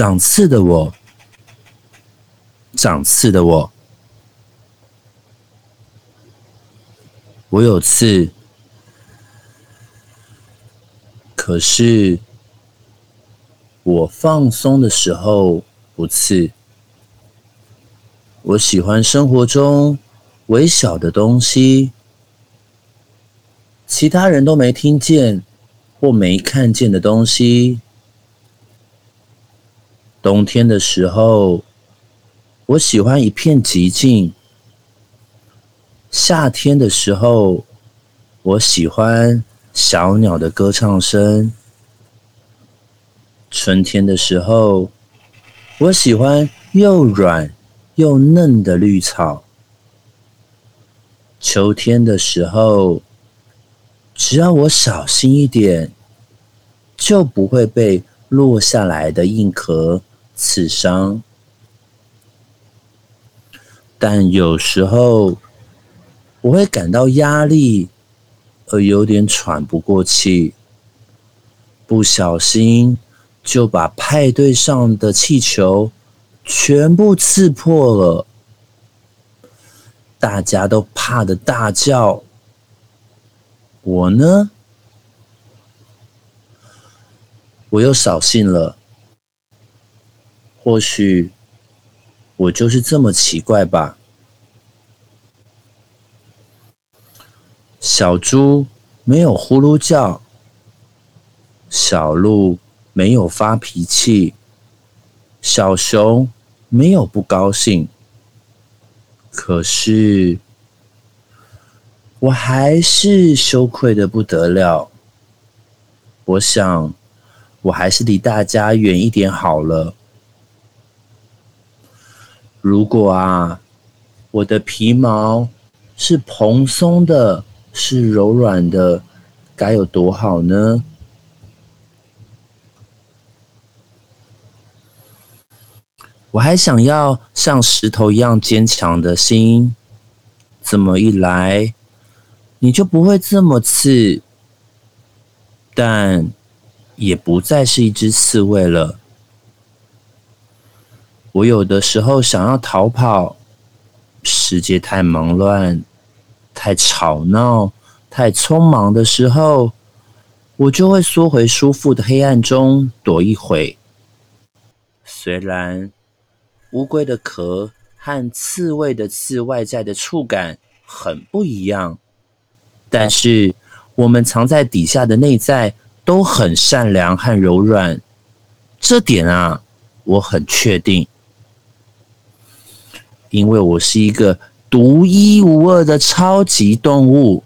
长刺的我，长刺的我，我有刺，可是我放松的时候不刺。我喜欢生活中微小的东西，其他人都没听见或没看见的东西。冬天的时候，我喜欢一片寂静；夏天的时候，我喜欢小鸟的歌唱声；春天的时候，我喜欢又软。又嫩的绿草，秋天的时候，只要我小心一点，就不会被落下来的硬壳刺伤。但有时候，我会感到压力，而有点喘不过气，不小心就把派对上的气球。全部刺破了，大家都怕的大叫。我呢，我又扫兴了。或许我就是这么奇怪吧。小猪没有呼噜叫，小鹿没有发脾气，小熊。没有不高兴，可是我还是羞愧的不得了。我想，我还是离大家远一点好了。如果啊，我的皮毛是蓬松的，是柔软的，该有多好呢？我还想要像石头一样坚强的心，这么一来，你就不会这么刺，但也不再是一只刺猬了。我有的时候想要逃跑，世界太忙乱、太吵闹、太匆忙的时候，我就会缩回舒服的黑暗中躲一会。虽然。乌龟的壳和刺猬的刺外在的触感很不一样，但是我们藏在底下的内在都很善良和柔软，这点啊，我很确定，因为我是一个独一无二的超级动物，